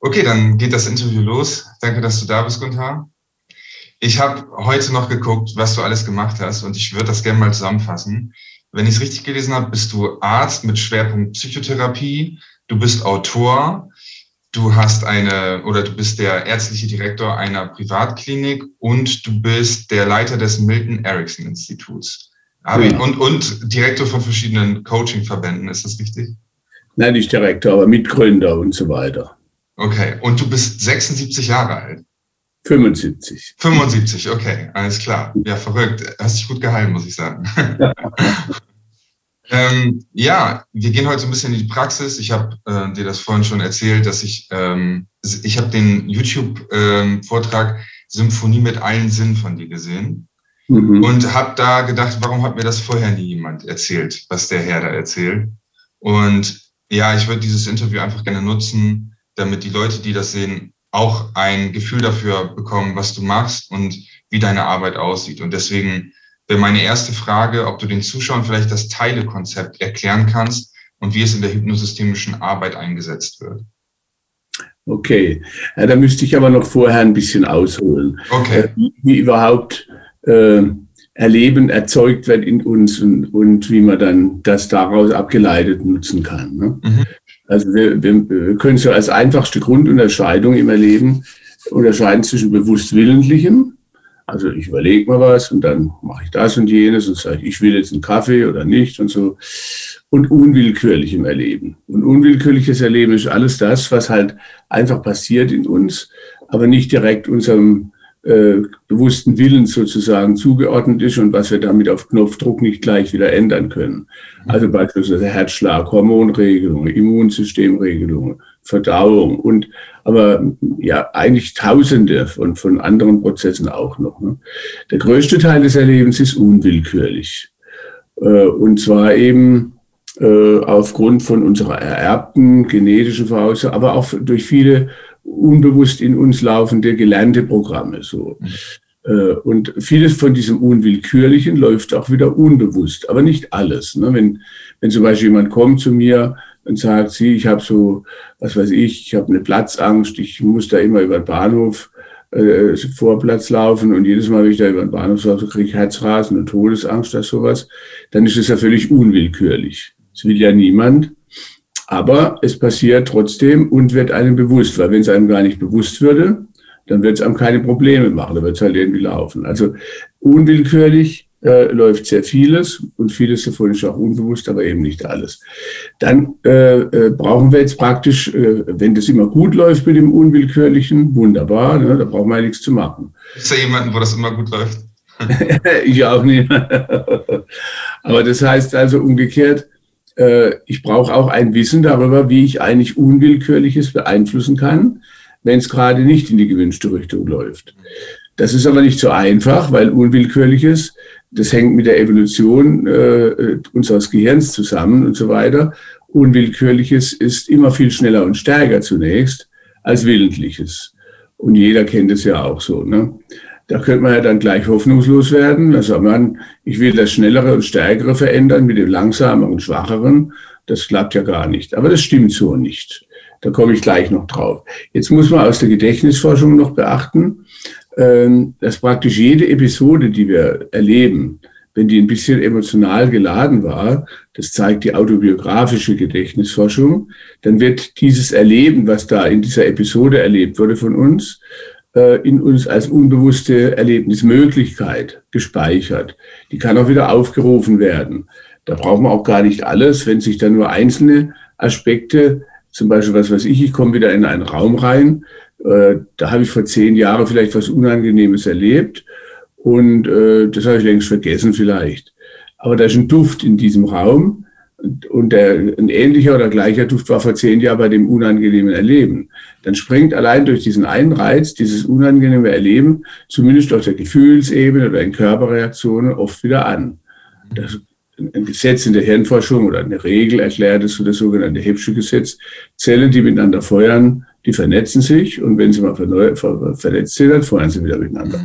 Okay, dann geht das Interview los. Danke, dass du da bist, Gunther. Ich habe heute noch geguckt, was du alles gemacht hast und ich würde das gerne mal zusammenfassen. Wenn ich es richtig gelesen habe, bist du Arzt mit Schwerpunkt Psychotherapie, du bist Autor, du hast eine oder du bist der ärztliche Direktor einer Privatklinik und du bist der Leiter des Milton Erickson Instituts. Ja. Und, und Direktor von verschiedenen Coaching-Verbänden, ist das richtig? Nein, nicht Direktor, aber Mitgründer und so weiter. Okay, und du bist 76 Jahre alt? 75. 75, okay, alles klar. Ja, verrückt. Hast dich gut gehalten, muss ich sagen. ähm, ja, wir gehen heute so ein bisschen in die Praxis. Ich habe äh, dir das vorhin schon erzählt, dass ich, ähm, ich habe den YouTube-Vortrag ähm, Symphonie mit allen Sinnen von dir gesehen. Mhm. Und habe da gedacht, warum hat mir das vorher nie jemand erzählt, was der Herr da erzählt? Und ja, ich würde dieses Interview einfach gerne nutzen, damit die Leute, die das sehen, auch ein Gefühl dafür bekommen, was du machst und wie deine Arbeit aussieht. Und deswegen wäre meine erste Frage, ob du den Zuschauern vielleicht das Teilekonzept erklären kannst und wie es in der hypnosystemischen Arbeit eingesetzt wird. Okay, ja, da müsste ich aber noch vorher ein bisschen ausholen. Okay. Äh, wie, wie überhaupt äh, Erleben erzeugt wird in uns und, und wie man dann das daraus abgeleitet nutzen kann. Ne? Mhm. Also wir, wir können so als einfachste Grundunterscheidung im Erleben unterscheiden zwischen bewusst Willentlichem, also ich überlege mal was und dann mache ich das und jenes und sage, ich will jetzt einen Kaffee oder nicht und so. Und unwillkürlichem Erleben. Und unwillkürliches Erleben ist alles das, was halt einfach passiert in uns, aber nicht direkt unserem äh, bewussten Willen sozusagen zugeordnet ist und was wir damit auf Knopfdruck nicht gleich wieder ändern können. Also beispielsweise Herzschlag, Hormonregelungen, Immunsystemregelungen, Verdauung und aber ja eigentlich Tausende von, von anderen Prozessen auch noch. Ne? Der größte Teil des Erlebens ist unwillkürlich. Äh, und zwar eben äh, aufgrund von unserer ererbten genetischen Voraussetzung, aber auch durch viele unbewusst in uns laufende gelernte Programme. So. Mhm. Äh, und vieles von diesem Unwillkürlichen läuft auch wieder unbewusst, aber nicht alles. Ne? Wenn, wenn zum Beispiel jemand kommt zu mir und sagt, sie, ich habe so, was weiß ich, ich habe eine Platzangst, ich muss da immer über den Bahnhof äh, Vorplatz laufen und jedes Mal, wenn ich da über den Bahnhof laufe, kriege ich Herzrasen und Todesangst oder sowas, dann ist es ja völlig unwillkürlich. Das will ja niemand. Aber es passiert trotzdem und wird einem bewusst, weil wenn es einem gar nicht bewusst würde, dann wird es einem keine Probleme machen, dann wird es halt irgendwie laufen. Also unwillkürlich äh, läuft sehr vieles und vieles davon ist auch unbewusst, aber eben nicht alles. Dann äh, äh, brauchen wir jetzt praktisch, äh, wenn das immer gut läuft mit dem Unwillkürlichen, wunderbar, ne, da brauchen wir ja nichts zu machen. Ist da jemanden, wo das immer gut läuft? ich auch nicht. aber das heißt also umgekehrt, ich brauche auch ein Wissen darüber, wie ich eigentlich Unwillkürliches beeinflussen kann, wenn es gerade nicht in die gewünschte Richtung läuft. Das ist aber nicht so einfach, weil Unwillkürliches, das hängt mit der Evolution äh, unseres Gehirns zusammen und so weiter. Unwillkürliches ist immer viel schneller und stärker zunächst als Willentliches. Und jeder kennt es ja auch so. Ne? Da könnte man ja dann gleich hoffnungslos werden. Da sagt man, ich will das Schnellere und Stärkere verändern mit dem Langsameren und Schwacheren. Das klappt ja gar nicht. Aber das stimmt so nicht. Da komme ich gleich noch drauf. Jetzt muss man aus der Gedächtnisforschung noch beachten, ähm, dass praktisch jede Episode, die wir erleben, wenn die ein bisschen emotional geladen war, das zeigt die autobiografische Gedächtnisforschung, dann wird dieses Erleben, was da in dieser Episode erlebt wurde von uns, in uns als unbewusste Erlebnismöglichkeit gespeichert. Die kann auch wieder aufgerufen werden. Da braucht man auch gar nicht alles, wenn sich dann nur einzelne Aspekte, zum Beispiel was weiß ich, ich komme wieder in einen Raum rein, äh, da habe ich vor zehn Jahren vielleicht was Unangenehmes erlebt und äh, das habe ich längst vergessen vielleicht. Aber da ist ein Duft in diesem Raum und der, ein ähnlicher oder gleicher Duft war vor zehn Jahren bei dem unangenehmen Erleben. Dann springt allein durch diesen einen Reiz, dieses unangenehme Erleben, zumindest auf der Gefühlsebene oder in Körperreaktionen oft wieder an. Das, ein Gesetz in der Hirnforschung oder eine Regel erklärt es, so das sogenannte Hebsche Gesetz. Zellen, die miteinander feuern, die vernetzen sich und wenn sie mal vernetzt sind, dann feuern sie wieder miteinander.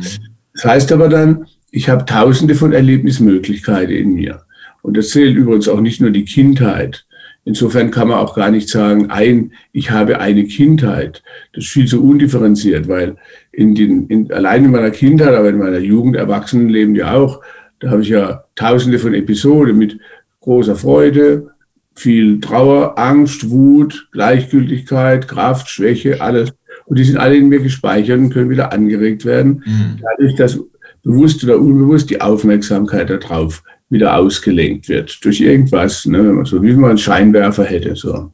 Das heißt aber dann, ich habe tausende von Erlebnismöglichkeiten in mir. Und das zählt übrigens auch nicht nur die Kindheit. insofern kann man auch gar nicht sagen, ein, ich habe eine Kindheit. Das ist viel zu undifferenziert, weil in den, in, allein in meiner Kindheit, aber in meiner Jugend, Erwachsenenleben ja auch, da habe ich ja tausende von Episoden mit großer Freude, viel Trauer, Angst, Wut, Gleichgültigkeit, Kraft, Schwäche, alles. Und die sind alle in mir gespeichert und können wieder angeregt werden, mhm. dadurch, dass bewusst oder unbewusst die Aufmerksamkeit darauf wieder ausgelenkt wird durch irgendwas, ne? so wie man einen Scheinwerfer hätte. So.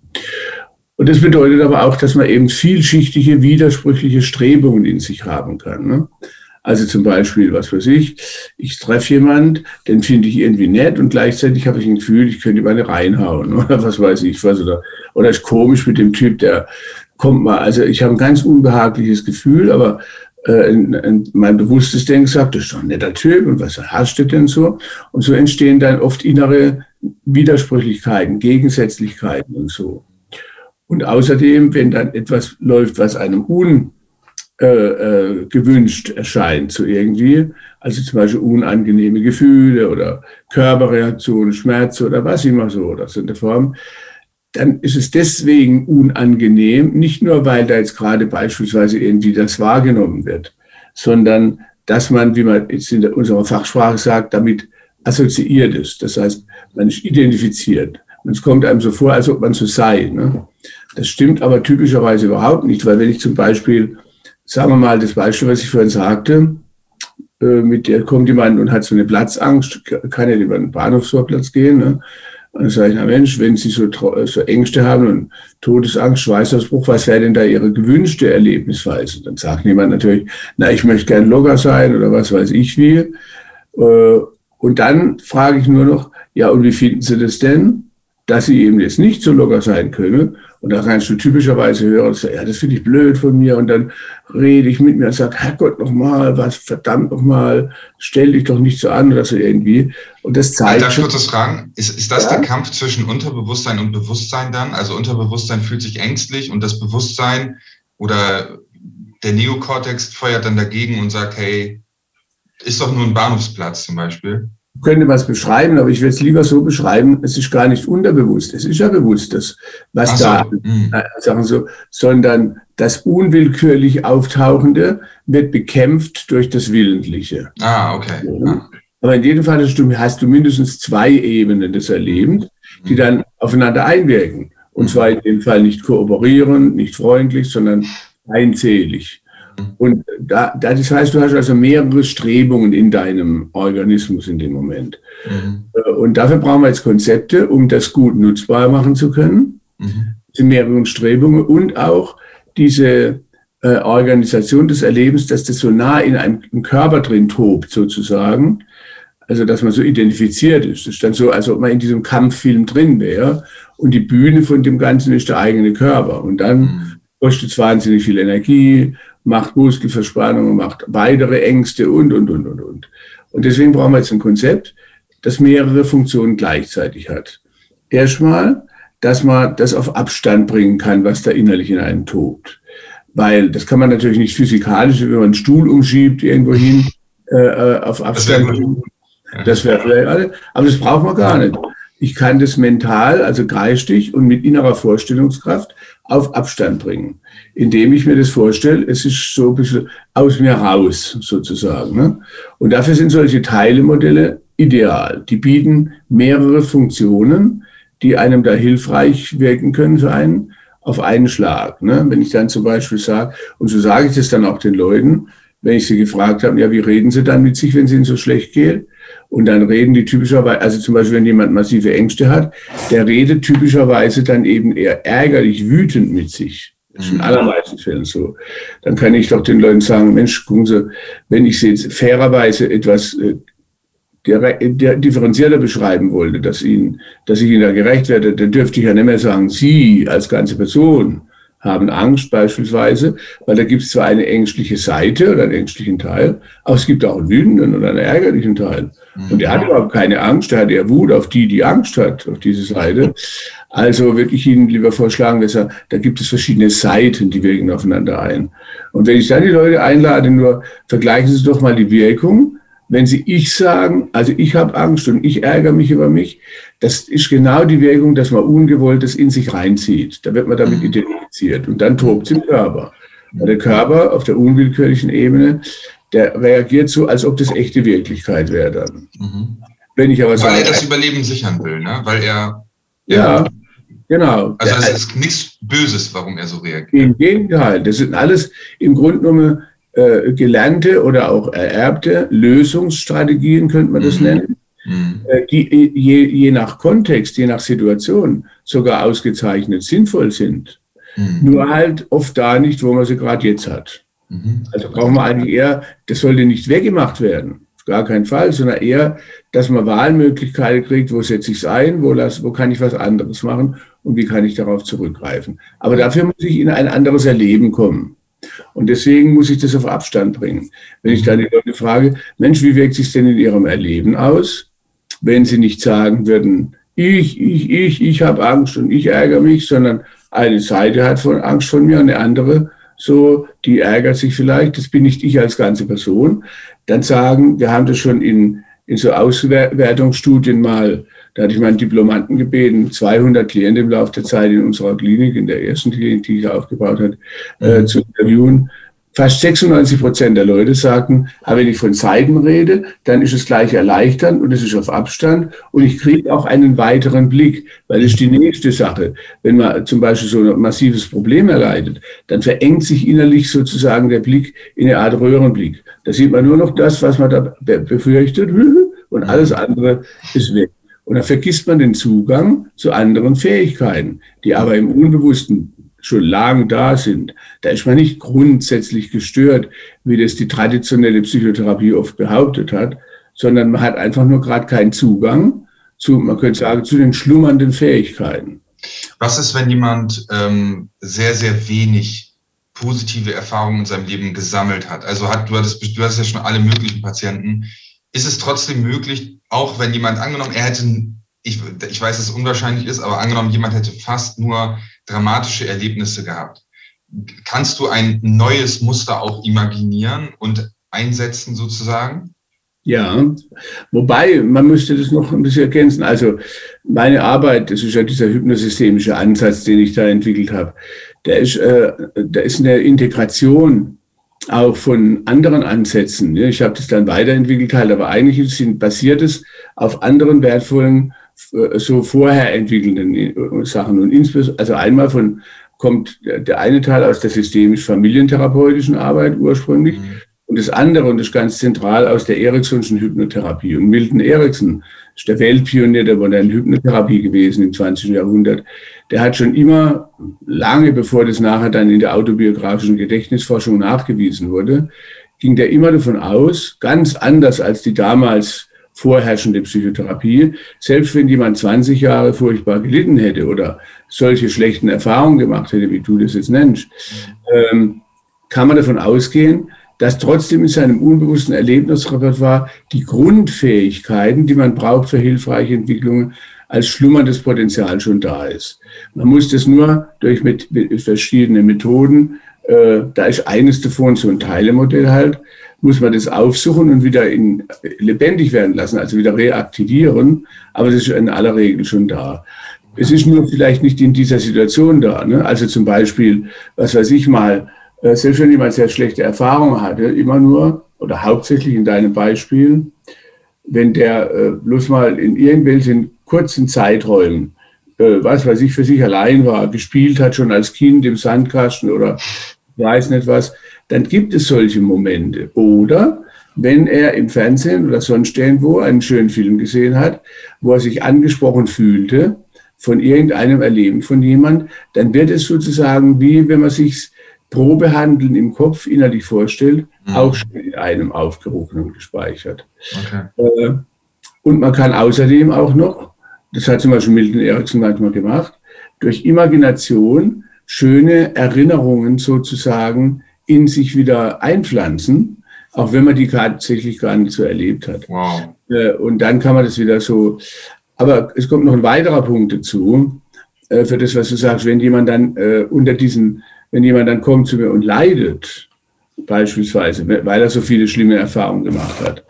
Und das bedeutet aber auch, dass man eben vielschichtige, widersprüchliche Strebungen in sich haben kann. Ne? Also zum Beispiel, was weiß ich, ich treffe jemand, den finde ich irgendwie nett und gleichzeitig habe ich ein Gefühl, ich könnte ihm eine reinhauen oder was weiß ich was. Oder, oder ist komisch mit dem Typ, der kommt mal. Also ich habe ein ganz unbehagliches Gefühl, aber in, in mein bewusstes Denken sagt, das ist doch ein netter Typ und was hast du denn so? Und so entstehen dann oft innere Widersprüchlichkeiten, Gegensätzlichkeiten und so. Und außerdem, wenn dann etwas läuft, was einem un äh, äh, erscheint, so irgendwie. Also zum Beispiel unangenehme Gefühle oder Körperreaktionen, Schmerz oder was immer so, so in der Form. Dann ist es deswegen unangenehm, nicht nur, weil da jetzt gerade beispielsweise irgendwie das wahrgenommen wird, sondern dass man, wie man jetzt in unserer Fachsprache sagt, damit assoziiert ist. Das heißt, man ist identifiziert. Und es kommt einem so vor, als ob man so sei. Ne? Das stimmt aber typischerweise überhaupt nicht, weil wenn ich zum Beispiel sagen wir mal, das Beispiel, was ich vorhin sagte, äh, mit der kommt jemand und hat so eine Platzangst, kann ja über den Bahnhofsvorplatz gehen. Ne? Und dann sage ich, na Mensch, wenn Sie so, so Ängste haben und Todesangst, Schweißausbruch, was wäre denn da Ihre gewünschte Erlebnisweise? Dann sagt jemand natürlich, na, ich möchte gern locker sein oder was weiß ich wie. Äh, und dann frage ich nur noch, ja, und wie finden Sie das denn, dass Sie eben jetzt nicht so locker sein können? Und da kannst du typischerweise hören, so, ja, das finde ich blöd von mir. Und dann rede ich mit mir und sage, Herrgott, nochmal, was, verdammt nochmal, stell dich doch nicht so an oder so irgendwie. Und das zeigt. Darf ich kurz das fragen? Ist, ist das ja? der Kampf zwischen Unterbewusstsein und Bewusstsein dann? Also Unterbewusstsein fühlt sich ängstlich und das Bewusstsein oder der Neokortex feuert dann dagegen und sagt, hey, ist doch nur ein Bahnhofsplatz zum Beispiel könnte was beschreiben, aber ich würde es lieber so beschreiben, es ist gar nicht unterbewusst, es ist ja bewusst, das, was so. da, mhm. sagen so, sondern das unwillkürlich Auftauchende wird bekämpft durch das Willentliche. Ah, okay. Ja. Aber in jedem Fall hast du mindestens zwei Ebenen des Erlebens, die mhm. dann aufeinander einwirken. Und zwar in dem Fall nicht kooperieren, nicht freundlich, sondern einzählig. Und da, das heißt, du hast also mehrere Strebungen in deinem Organismus in dem Moment. Mhm. Äh, und dafür brauchen wir jetzt Konzepte, um das gut nutzbar machen zu können. Mhm. Diese mehreren Strebungen und auch diese äh, Organisation des Erlebens, dass das so nah in einem Körper drin tobt, sozusagen. Also, dass man so identifiziert ist. Das ist dann so, als ob man in diesem Kampffilm drin wäre. Und die Bühne von dem Ganzen ist der eigene Körper. Und dann mhm. kostet es wahnsinnig viel Energie macht Muskelverspannungen, macht weitere Ängste und, und, und, und, und. Und deswegen brauchen wir jetzt ein Konzept, das mehrere Funktionen gleichzeitig hat. Erstmal, dass man das auf Abstand bringen kann, was da innerlich in einem tobt. Weil das kann man natürlich nicht physikalisch, wenn man einen Stuhl umschiebt irgendwo hin, äh, äh auf Abstand bringen. Das wäre vielleicht alles. Aber das braucht man gar nicht. Ich kann das mental, also geistig und mit innerer Vorstellungskraft auf Abstand bringen, indem ich mir das vorstelle, es ist so ein bisschen aus mir raus sozusagen. Ne? Und dafür sind solche Teilemodelle ideal. Die bieten mehrere Funktionen, die einem da hilfreich wirken können für einen auf einen Schlag. Ne? Wenn ich dann zum Beispiel sage, und so sage ich das dann auch den Leuten, wenn ich sie gefragt habe, ja, wie reden sie dann mit sich, wenn es ihnen so schlecht geht? Und dann reden die typischerweise, also zum Beispiel, wenn jemand massive Ängste hat, der redet typischerweise dann eben eher ärgerlich, wütend mit sich. Das ist in mhm. allermeisten Fällen so. Dann kann ich doch den Leuten sagen, Mensch, gucken Sie, wenn ich Sie jetzt fairerweise etwas äh, differenzierter beschreiben wollte, dass, Ihnen, dass ich Ihnen da gerecht werde, dann dürfte ich ja nicht mehr sagen, Sie als ganze Person haben Angst beispielsweise, weil da gibt es zwar eine ängstliche Seite oder einen ängstlichen Teil, aber es gibt auch einen wütenden oder einen ärgerlichen Teil. Mhm. Und der hat überhaupt keine Angst, der hat eher Wut auf die, die Angst hat, auf diese Seite. Also würde ich Ihnen lieber vorschlagen, dass er, da gibt es verschiedene Seiten, die wirken aufeinander ein. Und wenn ich dann die Leute einlade, nur vergleichen Sie doch mal die Wirkung wenn Sie ich sagen, also ich habe Angst und ich ärgere mich über mich, das ist genau die Wirkung, dass man Ungewolltes in sich reinzieht. Da wird man damit mhm. Identifiziert und dann tobt es im Körper. Weil der Körper auf der unwillkürlichen Ebene, der reagiert so, als ob das echte Wirklichkeit wäre dann. Mhm. Wenn ich aber Weil sage, er das Überleben sichern will, ne? Weil er. Ja, ja genau. Also es ist nichts Böses, warum er so reagiert. Im Gegenteil, das sind alles im Grunde genommen äh, gelernte oder auch ererbte Lösungsstrategien, könnte man das mhm. nennen, mhm. Äh, die je, je, nach Kontext, je nach Situation sogar ausgezeichnet sinnvoll sind. Mhm. Nur halt oft da nicht, wo man sie gerade jetzt hat. Mhm. Also brauchen wir eigentlich eher, das sollte nicht weggemacht werden, auf gar keinen Fall, sondern eher, dass man Wahlmöglichkeiten kriegt, wo setze ich es ein, wo, las, wo kann ich was anderes machen und wie kann ich darauf zurückgreifen. Aber dafür muss ich in ein anderes Erleben kommen. Und deswegen muss ich das auf Abstand bringen. Wenn ich dann die Leute frage, Mensch, wie wirkt sich denn in ihrem Erleben aus? Wenn sie nicht sagen würden, ich, ich, ich, ich habe Angst und ich ärgere mich, sondern eine Seite hat von Angst von mir, eine andere, so, die ärgert sich vielleicht, das bin nicht ich als ganze Person, dann sagen, wir haben das schon in, in so Auswertungsstudien mal da hatte ich meinen Diplomanten gebeten, 200 Klienten im Laufe der Zeit in unserer Klinik, in der ersten Klinik, die ich aufgebaut habe, äh, mhm. zu interviewen. Fast 96 Prozent der Leute sagten, wenn ich von Zeiten rede, dann ist es gleich erleichternd und es ist auf Abstand und ich kriege auch einen weiteren Blick, weil das ist die nächste Sache. Wenn man zum Beispiel so ein massives Problem erleidet, dann verengt sich innerlich sozusagen der Blick in eine Art Röhrenblick. Da sieht man nur noch das, was man da befürchtet und alles andere ist weg. Und da vergisst man den Zugang zu anderen Fähigkeiten, die aber im Unbewussten schon lange da sind. Da ist man nicht grundsätzlich gestört, wie das die traditionelle Psychotherapie oft behauptet hat, sondern man hat einfach nur gerade keinen Zugang zu, man könnte sagen, zu den schlummernden Fähigkeiten. Was ist, wenn jemand ähm, sehr, sehr wenig positive Erfahrungen in seinem Leben gesammelt hat? Also hat, du hattest, du hast ja schon alle möglichen Patienten. Ist es trotzdem möglich, auch wenn jemand angenommen, er hätte, ich, ich weiß, dass es unwahrscheinlich ist, aber angenommen, jemand hätte fast nur dramatische Erlebnisse gehabt. Kannst du ein neues Muster auch imaginieren und einsetzen sozusagen? Ja, wobei man müsste das noch ein bisschen ergänzen. Also meine Arbeit, das ist ja dieser hypnosystemische Ansatz, den ich da entwickelt habe, der ist, äh, der ist eine Integration auch von anderen Ansätzen. Ich habe das dann weiterentwickelt halt, aber eigentlich basiert es auf anderen wertvollen, so vorher entwickelnden äh, Sachen. Und insbesondere, also einmal von, kommt der eine Teil aus der systemisch-familientherapeutischen Arbeit ursprünglich. Mhm. Und das andere, und das ganz zentral, aus der Ericksonschen Hypnotherapie. Und Milton Erickson ist der Weltpionier der modernen Hypnotherapie gewesen im 20. Jahrhundert der hat schon immer, lange bevor das nachher dann in der autobiografischen Gedächtnisforschung nachgewiesen wurde, ging der immer davon aus, ganz anders als die damals vorherrschende Psychotherapie, selbst wenn jemand 20 Jahre furchtbar gelitten hätte oder solche schlechten Erfahrungen gemacht hätte, wie du das jetzt nennst, ähm, kann man davon ausgehen, dass trotzdem in seinem unbewussten Erlebnisrepertoire die Grundfähigkeiten, die man braucht für hilfreiche Entwicklungen, als schlummerndes Potenzial schon da ist. Man muss das nur durch mit, mit verschiedene Methoden, äh, da ist eines davon so ein Teilemodell halt, muss man das aufsuchen und wieder in, lebendig werden lassen, also wieder reaktivieren. Aber das ist in aller Regel schon da. Es ist nur vielleicht nicht in dieser Situation da. Ne? Also zum Beispiel, was weiß ich mal, äh, selbst wenn jemand sehr schlechte Erfahrungen hatte, immer nur oder hauptsächlich in deinem Beispiel, wenn der äh, bloß mal in irgendwelchen kurzen Zeiträumen, äh, was weiß ich, für sich allein war, gespielt hat, schon als Kind im Sandkasten oder weiß nicht was, dann gibt es solche Momente. Oder wenn er im Fernsehen oder sonst irgendwo einen schönen Film gesehen hat, wo er sich angesprochen fühlte von irgendeinem Erleben von jemand, dann wird es sozusagen wie wenn man sich Probehandeln im Kopf innerlich vorstellt, mhm. auch schon in einem aufgerufen und gespeichert. Okay. Äh, und man kann außerdem auch noch das hat zum Beispiel Milton Erickson manchmal gemacht, durch Imagination schöne Erinnerungen sozusagen in sich wieder einpflanzen, auch wenn man die tatsächlich gar nicht so erlebt hat. Wow. Äh, und dann kann man das wieder so. Aber es kommt noch ein weiterer Punkt dazu, äh, für das, was du sagst, wenn jemand dann äh, unter diesen, wenn jemand dann kommt zu mir und leidet, beispielsweise, weil er so viele schlimme Erfahrungen gemacht hat,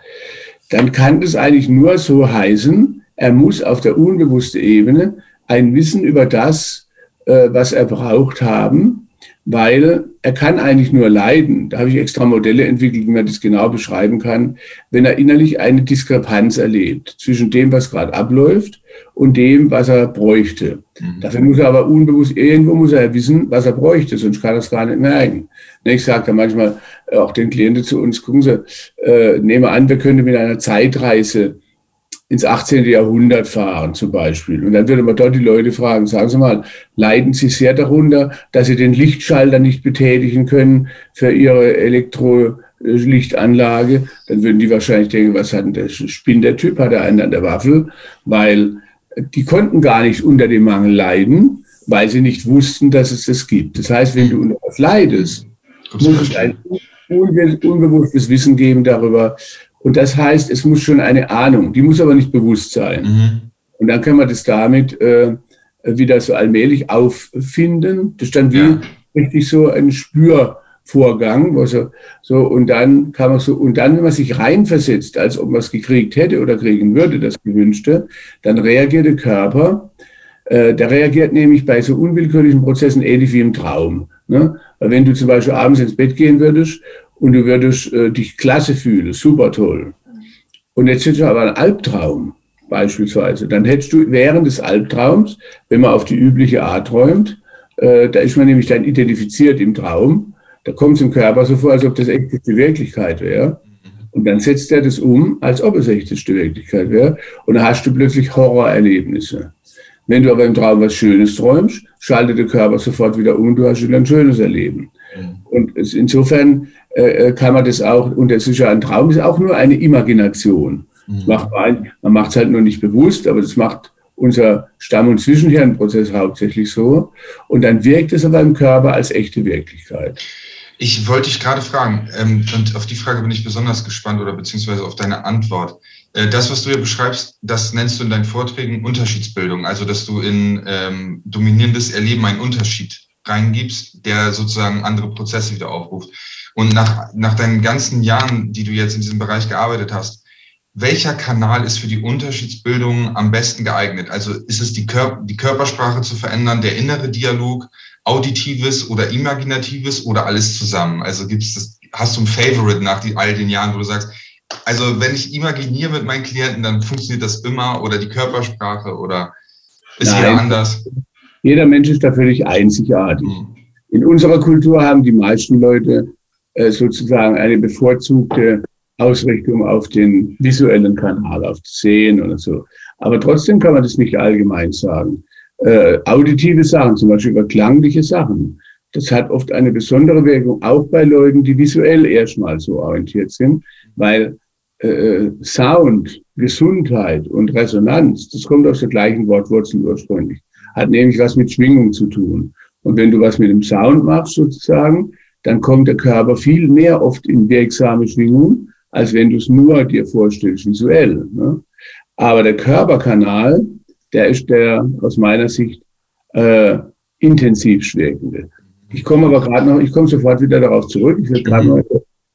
dann kann das eigentlich nur so heißen, er muss auf der unbewussten Ebene ein Wissen über das, was er braucht haben, weil er kann eigentlich nur leiden. Da habe ich extra Modelle entwickelt, wie man das genau beschreiben kann, wenn er innerlich eine Diskrepanz erlebt zwischen dem, was gerade abläuft und dem, was er bräuchte. Mhm. Dafür muss er aber unbewusst, irgendwo muss er wissen, was er bräuchte, sonst kann er es gar nicht merken. Ich sage da manchmal auch den Klienten zu uns, gucken Sie, äh, nehmen an, wir könnten mit einer Zeitreise ins 18. Jahrhundert fahren zum Beispiel. Und dann würde man dort die Leute fragen, sagen Sie mal, leiden Sie sehr darunter, dass Sie den Lichtschalter nicht betätigen können für Ihre Elektrolichtanlage? Dann würden die wahrscheinlich denken, was hat denn der Spinn der Typ, hat er einen an der Waffel? Weil die konnten gar nicht unter dem Mangel leiden, weil sie nicht wussten, dass es das gibt. Das heißt, wenn du unter was leidest, muss es ein unbewusstes Wissen geben darüber, und das heißt, es muss schon eine Ahnung, die muss aber nicht bewusst sein. Mhm. Und dann kann man das damit äh, wieder so allmählich auffinden. Das ist dann wie ja. richtig so ein Spürvorgang. Also, so, und dann kann man so, und dann, wenn man sich reinversetzt, als ob man es gekriegt hätte oder kriegen würde, das Gewünschte, dann reagiert der Körper. Äh, der reagiert nämlich bei so unwillkürlichen Prozessen ähnlich wie im Traum. Ne? Weil wenn du zum Beispiel abends ins Bett gehen würdest und du würdest äh, dich klasse fühlen, super toll. Und jetzt hättest du aber einen Albtraum beispielsweise. Dann hättest du während des Albtraums, wenn man auf die übliche Art träumt, äh, da ist man nämlich dann identifiziert im Traum, da kommt es im Körper so vor, als ob das echteste Wirklichkeit wäre. Und dann setzt er das um, als ob es echteste Wirklichkeit wäre. Und dann hast du plötzlich Horrorerlebnisse. Wenn du aber im Traum was Schönes träumst, schaltet der Körper sofort wieder um, du hast wieder ein schönes Erleben. Und insofern äh, äh, kann man das auch, und das ist ja ein Traum, ist auch nur eine Imagination. Mhm. macht man man macht es halt nur nicht bewusst, aber das macht unser Stamm- und Zwischenhirnprozess hauptsächlich so. Und dann wirkt es aber im Körper als echte Wirklichkeit. Ich wollte dich gerade fragen, ähm, und auf die Frage bin ich besonders gespannt oder beziehungsweise auf deine Antwort. Äh, das, was du hier beschreibst, das nennst du in deinen Vorträgen Unterschiedsbildung, also dass du in ähm, dominierendes Erleben einen Unterschied reingibst, der sozusagen andere Prozesse wieder aufruft. Und nach, nach deinen ganzen Jahren, die du jetzt in diesem Bereich gearbeitet hast, welcher Kanal ist für die Unterschiedsbildung am besten geeignet? Also ist es die, Kör die Körpersprache zu verändern, der innere Dialog, auditives oder imaginatives oder alles zusammen? Also gibt's das, hast du ein Favorite nach die, all den Jahren, wo du sagst, also wenn ich imaginiere mit meinen Klienten, dann funktioniert das immer oder die Körpersprache oder ist Nein. jeder anders? Jeder Mensch ist da völlig einzigartig. Mhm. In unserer Kultur haben die meisten Leute äh, sozusagen eine bevorzugte Ausrichtung auf den visuellen Kanal, auf Sehen oder so. Aber trotzdem kann man das nicht allgemein sagen. Äh, auditive Sachen, zum Beispiel über klangliche Sachen, das hat oft eine besondere Wirkung, auch bei Leuten, die visuell erstmal so orientiert sind, weil äh, Sound, Gesundheit und Resonanz, das kommt aus der gleichen Wortwurzel ursprünglich, hat nämlich was mit Schwingung zu tun. Und wenn du was mit dem Sound machst sozusagen, dann kommt der Körper viel mehr oft in wirksame Schwingung, als wenn du es nur dir vorstellst, visuell. Ne? Aber der Körperkanal, der ist der aus meiner Sicht äh, intensiv wirkende. Ich komme aber gerade noch, ich komme sofort wieder darauf zurück. Ich will gerade mhm. noch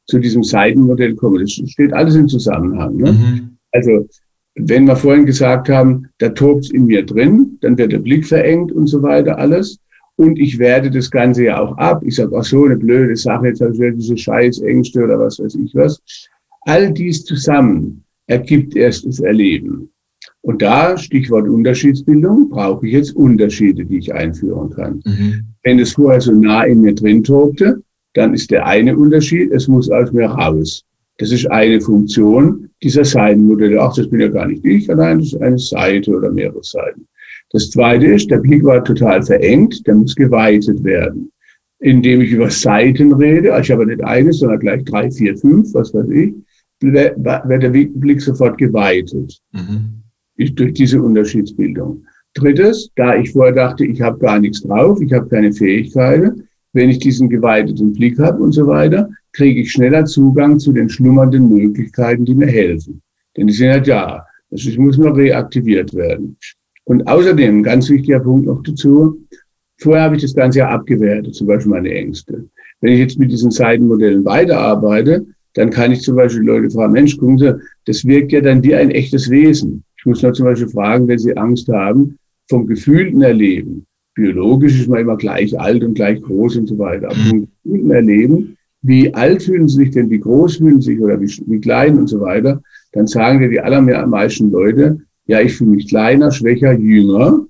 zu diesem Seitenmodell kommen. Das steht alles im Zusammenhang. Ne? Mhm. Also, wenn wir vorhin gesagt haben, da tobt es in mir drin, dann wird der Blick verengt und so weiter, alles. Und ich werde das Ganze ja auch ab. Ich sage, ach so, eine blöde Sache, jetzt habe ich diese Scheißängste oder was weiß ich was. All dies zusammen ergibt erst das Erleben. Und da, Stichwort Unterschiedsbildung, brauche ich jetzt Unterschiede, die ich einführen kann. Mhm. Wenn es vorher so nah in mir drin tobte, dann ist der eine Unterschied, es muss aus mir raus. Das ist eine Funktion dieser Seitenmodelle. Ach, das bin ja gar nicht ich, allein das ist eine Seite oder mehrere Seiten. Das zweite ist, der Blick war total verengt, der muss geweitet werden. Indem ich über Seiten rede, ich habe nicht eine, sondern gleich drei, vier, fünf, was weiß ich, wird der Blick sofort geweitet. Mhm. Ich, durch diese Unterschiedsbildung. Drittes, da ich vorher dachte, ich habe gar nichts drauf, ich habe keine Fähigkeiten, wenn ich diesen geweiteten Blick habe und so weiter, kriege ich schneller Zugang zu den schlummernden Möglichkeiten, die mir helfen. Denn die sind ja da. Das muss nur reaktiviert werden. Und außerdem, ein ganz wichtiger Punkt noch dazu, vorher habe ich das Ganze ja abgewertet, zum Beispiel meine Ängste. Wenn ich jetzt mit diesen Seitenmodellen weiterarbeite, dann kann ich zum Beispiel Leute fragen, Mensch, gucken Sie, das wirkt ja dann wie ein echtes Wesen. Ich muss nur zum Beispiel fragen, wenn Sie Angst haben, vom gefühlten Erleben. Biologisch ist man immer gleich alt und gleich groß und so weiter. Aber vom gefühlten Erleben, wie alt fühlen Sie sich denn, wie groß fühlen Sie sich oder wie, wie klein und so weiter, dann sagen ja die allermeisten Leute, ja, ich fühle mich kleiner, schwächer, jünger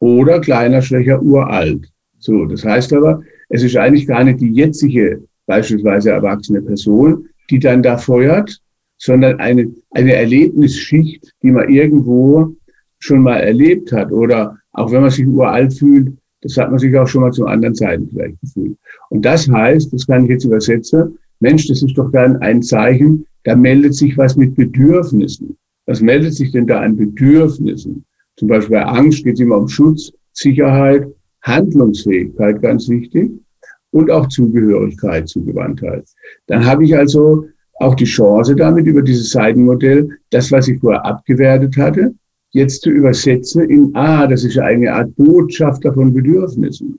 oder kleiner, schwächer, uralt. So, das heißt aber, es ist eigentlich gar nicht die jetzige, beispielsweise erwachsene Person, die dann da feuert, sondern eine, eine Erlebnisschicht, die man irgendwo schon mal erlebt hat oder auch wenn man sich uralt fühlt, das hat man sich auch schon mal zu anderen Zeiten vielleicht gefühlt. Und das heißt, das kann ich jetzt übersetzen, Mensch, das ist doch dann ein Zeichen, da meldet sich was mit Bedürfnissen. Was meldet sich denn da an Bedürfnissen? Zum Beispiel bei Angst geht es immer um Schutz, Sicherheit, Handlungsfähigkeit, ganz wichtig, und auch Zugehörigkeit, Zugewandtheit. Dann habe ich also auch die Chance damit über dieses Seitenmodell, das, was ich vorher abgewertet hatte, jetzt zu übersetzen in, ah, das ist eine Art Botschafter von Bedürfnissen.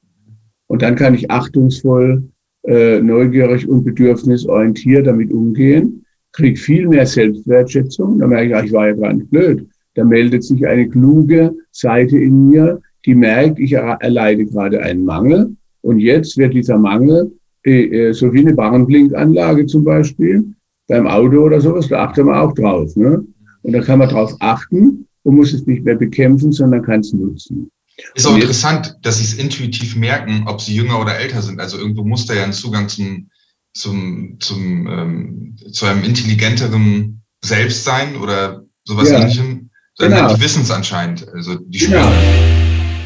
Und dann kann ich achtungsvoll, äh, neugierig und bedürfnisorientiert damit umgehen, kriege viel mehr Selbstwertschätzung. Da merke ich, ach, ich war ja gar nicht blöd. Da meldet sich eine kluge Seite in mir, die merkt, ich erleide gerade einen Mangel. Und jetzt wird dieser Mangel, äh, äh so wie eine Warnblinkanlage zum Beispiel, beim Auto oder sowas, da achtet man auch drauf. Ne? Und da kann man drauf achten und muss es nicht mehr bekämpfen, sondern kann es nutzen. Ist auch interessant, dass sie es intuitiv merken, ob sie jünger oder älter sind. Also irgendwo muss da ja ein Zugang zum, zum, zum, ähm, zu einem intelligenteren Selbst sein oder sowas ja. ähnlichem. Genau. Die wissen es anscheinend. Also die genau.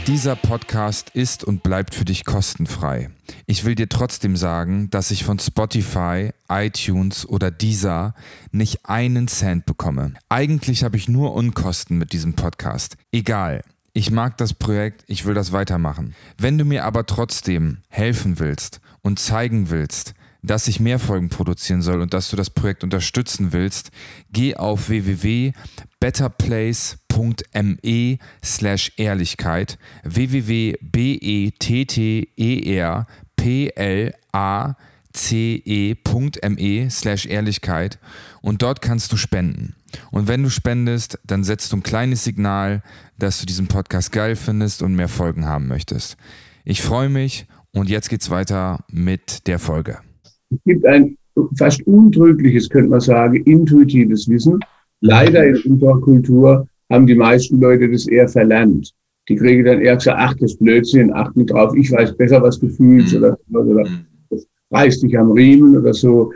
Dieser Podcast ist und bleibt für dich kostenfrei. Ich will dir trotzdem sagen, dass ich von Spotify, iTunes oder Deezer nicht einen Cent bekomme. Eigentlich habe ich nur Unkosten mit diesem Podcast. Egal. Ich mag das Projekt, ich will das weitermachen. Wenn du mir aber trotzdem helfen willst und zeigen willst, dass ich mehr Folgen produzieren soll und dass du das Projekt unterstützen willst, geh auf www.betterplace.me slash Ehrlichkeit www.betterplace.me slash Ehrlichkeit und dort kannst du spenden. Und wenn du spendest, dann setzt du ein kleines Signal, dass du diesen Podcast geil findest und mehr Folgen haben möchtest. Ich freue mich und jetzt geht's weiter mit der Folge. Es gibt ein fast untrügliches, könnte man sagen, intuitives Wissen. Leider in unserer Kultur haben die meisten Leute das eher verlernt. Die kriegen dann eher gesagt, ach, das Blödsinn, achten drauf, ich weiß besser, was du fühlst mhm. oder, oder das reißt dich am Riemen oder so.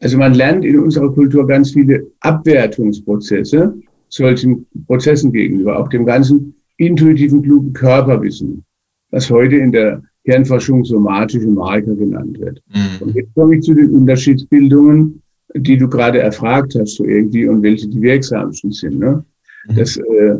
Also man lernt in unserer Kultur ganz viele Abwertungsprozesse solchen Prozessen gegenüber, auch dem ganzen intuitiven, klugen Körperwissen, was heute in der Kernforschung somatische Marker genannt wird. Mhm. Und jetzt komme ich zu den Unterschiedsbildungen, die du gerade erfragt hast, so irgendwie, und welche die wirksamsten sind. Ne? Mhm. Das äh,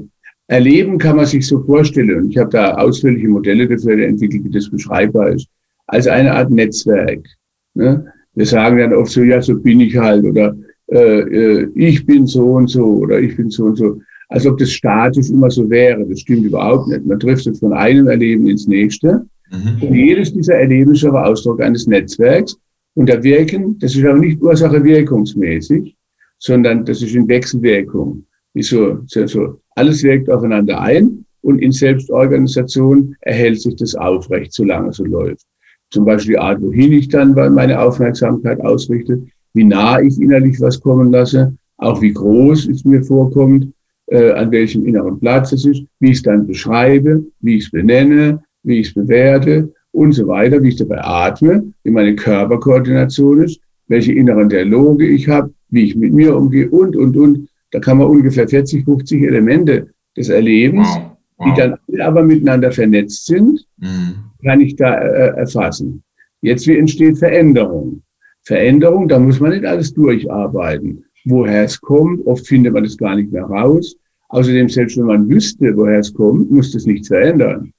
Erleben kann man sich so vorstellen, und ich habe da ausführliche Modelle dafür entwickelt, wie das beschreibbar ist, als eine Art Netzwerk. Ne? Wir sagen dann oft so, ja, so bin ich halt, oder äh, äh, ich bin so und so, oder ich bin so und so. Als ob das statisch immer so wäre. Das stimmt überhaupt nicht. Man trifft jetzt von einem Erleben ins nächste. Mhm. Und jedes dieser Erlebnisse ist aber Ausdruck eines Netzwerks. Und der Wirken, das ist aber nicht Ursache-wirkungsmäßig, sondern das ist in Wechselwirkung. So, so, so, alles wirkt aufeinander ein und in Selbstorganisation erhält sich das aufrecht, solange es so läuft. Zum Beispiel die Art, wohin ich dann meine Aufmerksamkeit ausrichte, wie nah ich innerlich was kommen lasse, auch wie groß es mir vorkommt, äh, an welchem inneren Platz es ist, wie ich es dann beschreibe, wie ich es benenne, wie ich es bewerte und so weiter, wie ich dabei atme, wie meine Körperkoordination ist, welche inneren Dialoge ich habe, wie ich mit mir umgehe und, und, und. Da kann man ungefähr 40, 50 Elemente des Erlebens, wow. Wow. die dann aber miteinander vernetzt sind, mhm. kann ich da äh, erfassen. Jetzt, wie entsteht Veränderung? Veränderung, da muss man nicht alles durcharbeiten. Woher es kommt, oft findet man das gar nicht mehr raus. Außerdem, selbst wenn man wüsste, woher es kommt, muss das nichts verändern.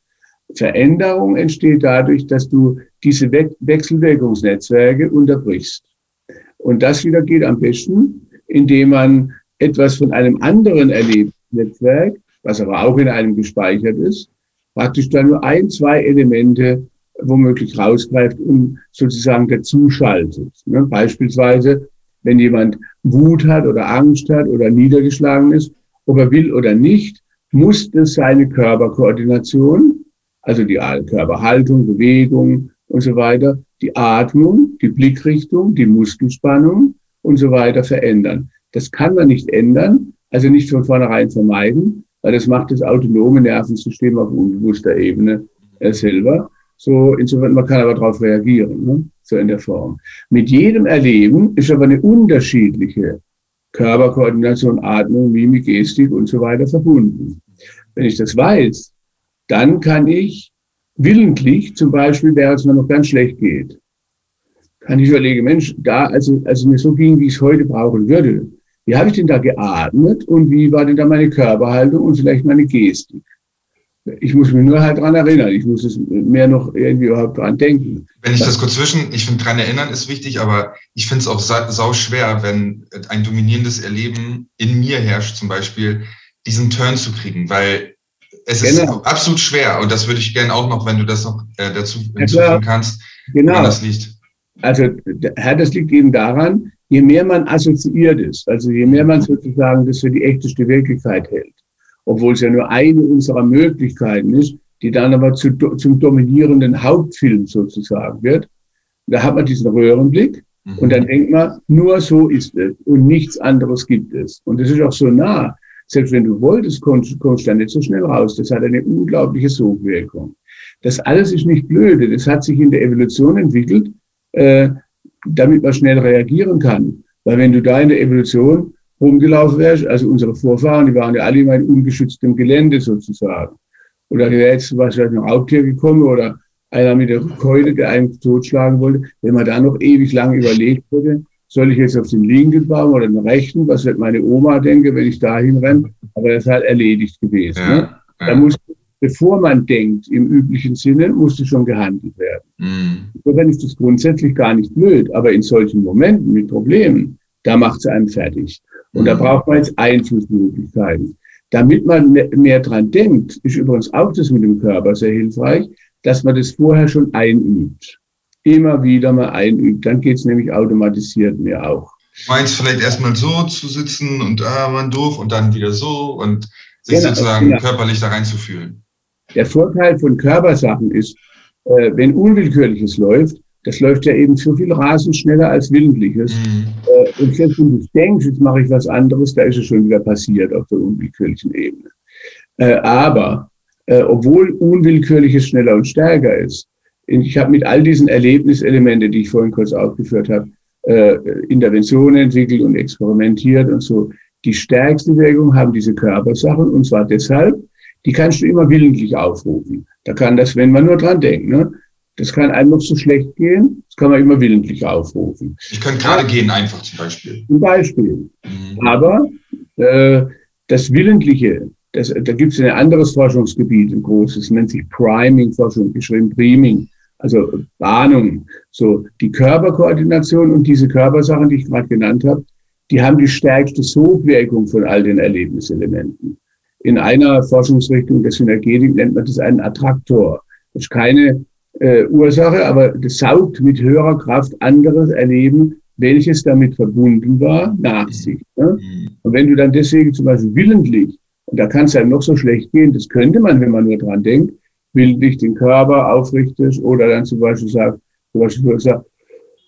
Veränderung entsteht dadurch, dass du diese We Wechselwirkungsnetzwerke unterbrichst. Und das wieder geht am besten, indem man etwas von einem anderen Erlebnisnetzwerk, was aber auch in einem gespeichert ist, praktisch dann nur ein, zwei Elemente womöglich rausgreift und sozusagen dazuschaltet. Ne? Beispielsweise, wenn jemand Wut hat oder Angst hat oder niedergeschlagen ist, ob er will oder nicht, muss das seine Körperkoordination, also die Körperhaltung, Bewegung und so weiter, die Atmung, die Blickrichtung, die Muskelspannung und so weiter verändern. Das kann man nicht ändern, also nicht von vornherein vermeiden, weil das macht das autonome Nervensystem auf unbewusster Ebene äh, selber. So, insofern, man kann aber darauf reagieren, ne? so in der Form. Mit jedem Erleben ist aber eine unterschiedliche Körperkoordination, Atmung, Mimik, Gestik und so weiter verbunden. Wenn ich das weiß, dann kann ich willentlich, zum Beispiel, während es mir noch ganz schlecht geht, kann ich überlegen, Mensch, da, also, also mir so ging, wie ich es heute brauchen würde, wie habe ich denn da geatmet und wie war denn da meine Körperhaltung und vielleicht meine Gestik? Ich muss mich nur halt dran erinnern. Ich muss es mehr noch irgendwie überhaupt dran denken. Wenn ich das kurz zwischen, ich finde dran erinnern ist wichtig, aber ich finde es auch sau schwer, wenn ein dominierendes Erleben in mir herrscht, zum Beispiel, diesen Turn zu kriegen, weil es genau. ist absolut schwer und das würde ich gerne auch noch, wenn du das noch äh, dazu hinzufügen kannst, genau. woran das liegt. Also, Herr, das liegt eben daran, je mehr man assoziiert ist, also je mehr man sozusagen das für die echteste Wirklichkeit hält, obwohl es ja nur eine unserer Möglichkeiten ist, die dann aber zu, zum dominierenden Hauptfilm sozusagen wird. Da hat man diesen Röhrenblick mhm. und dann denkt man, nur so ist es und nichts anderes gibt es. Und das ist auch so nah. Selbst wenn du wolltest, kommst, kommst du da nicht so schnell raus. Das hat eine unglaubliche Sogwirkung. Das alles ist nicht blöde. Das hat sich in der Evolution entwickelt, äh, damit man schnell reagieren kann. Weil wenn du da in der Evolution rumgelaufen wärst, also unsere Vorfahren, die waren ja alle immer in ungeschütztem Gelände sozusagen. Oder jetzt wahrscheinlich ein Raubtier gekommen oder einer mit der Keule, der einen totschlagen wollte. Wenn man da noch ewig lang überlegt würde, soll ich jetzt auf den linken Baum oder den rechten, was wird meine Oma denken, wenn ich dahin renne? Aber das ist halt erledigt gewesen. Ja, ne? ja. Da muss bevor man denkt, im üblichen Sinne, musste schon gehandelt werden. Mhm. Insofern ist das grundsätzlich gar nicht blöd, aber in solchen Momenten mit Problemen, da macht es einem fertig. Und mhm. da braucht man jetzt Einflussmöglichkeiten. Damit man mehr dran denkt, ist übrigens auch das mit dem Körper sehr hilfreich, dass man das vorher schon einübt. Immer wieder mal einübt. Dann geht es nämlich automatisiert mehr auch. Du meinst vielleicht erstmal so zu sitzen und ah, man doof und dann wieder so und sich genau, sozusagen genau. körperlich da reinzufühlen. Der Vorteil von Körpersachen ist, äh, wenn Unwillkürliches läuft, das läuft ja eben so viel rasend schneller als Willentliches. Mhm. Äh, und selbst wenn du denkst, jetzt mache ich was anderes, da ist es schon wieder passiert auf der unwillkürlichen Ebene. Äh, aber äh, obwohl Unwillkürliches schneller und stärker ist, ich habe mit all diesen Erlebniselementen, die ich vorhin kurz aufgeführt habe, äh, Interventionen entwickelt und experimentiert und so. Die stärkste Wirkung haben diese Körpersachen und zwar deshalb, die kannst du immer willentlich aufrufen. Da kann das, wenn man nur dran denkt, ne? Das kann einem noch so schlecht gehen, das kann man immer willentlich aufrufen. Ich kann gerade gehen, einfach zum Beispiel. Zum Beispiel. Mhm. Aber äh, das Willentliche, das, da gibt es ein anderes Forschungsgebiet, ein großes, nennt sich Priming-Forschung, geschrieben Priming, also Bahnung. So, die Körperkoordination und diese Körpersachen, die ich gerade genannt habe, die haben die stärkste Sogwirkung von all den Erlebniselementen in einer Forschungsrichtung der Synergetik nennt man das einen Attraktor. Das ist keine äh, Ursache, aber das saugt mit höherer Kraft anderes Erleben, welches damit verbunden war, nach sich. Ne? Mhm. Und wenn du dann deswegen zum Beispiel willentlich, und da kann es einem noch so schlecht gehen, das könnte man, wenn man nur dran denkt, willentlich den Körper aufrichtest oder dann zum Beispiel sagt, zum Beispiel sagt,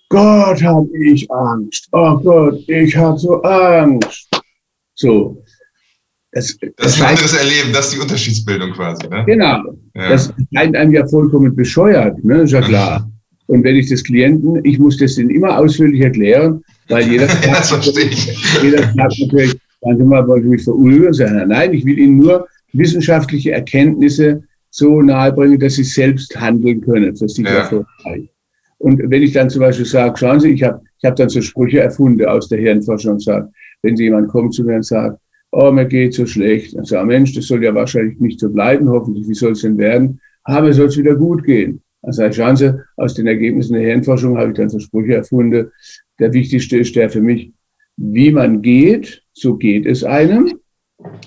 Gott, habe ich Angst. Oh Gott, ich habe so Angst. So, das, das, das ist ein anderes Erleben, das ist die Unterschiedsbildung quasi. Ne? Genau. Ja. Das scheint einem ja vollkommen bescheuert, ne? ist ja klar. Und wenn ich das Klienten, ich muss das denen immer ausführlich erklären, weil jeder ja, das verstehe ich. jeder sagt natürlich, dann Sie mal, wollte ich mich verulgen? Sagen, nein, ich will Ihnen nur wissenschaftliche Erkenntnisse so nahebringen, dass Sie selbst handeln können, für sich ja. erfolgreich. Und wenn ich dann zum Beispiel sage, schauen Sie, ich habe ich hab dann so Sprüche erfunden aus der Hirnforschung und sage, wenn Sie jemand kommt zu mir und sagt, oh, mir geht so schlecht. Dann sage Mensch, das soll ja wahrscheinlich nicht so bleiben, hoffentlich, wie soll es denn werden? Aber soll es wieder gut gehen. Ich, schauen Sie, aus den Ergebnissen der Hirnforschung habe ich dann so Sprüche erfunden. Der wichtigste ist der für mich, wie man geht, so geht es einem.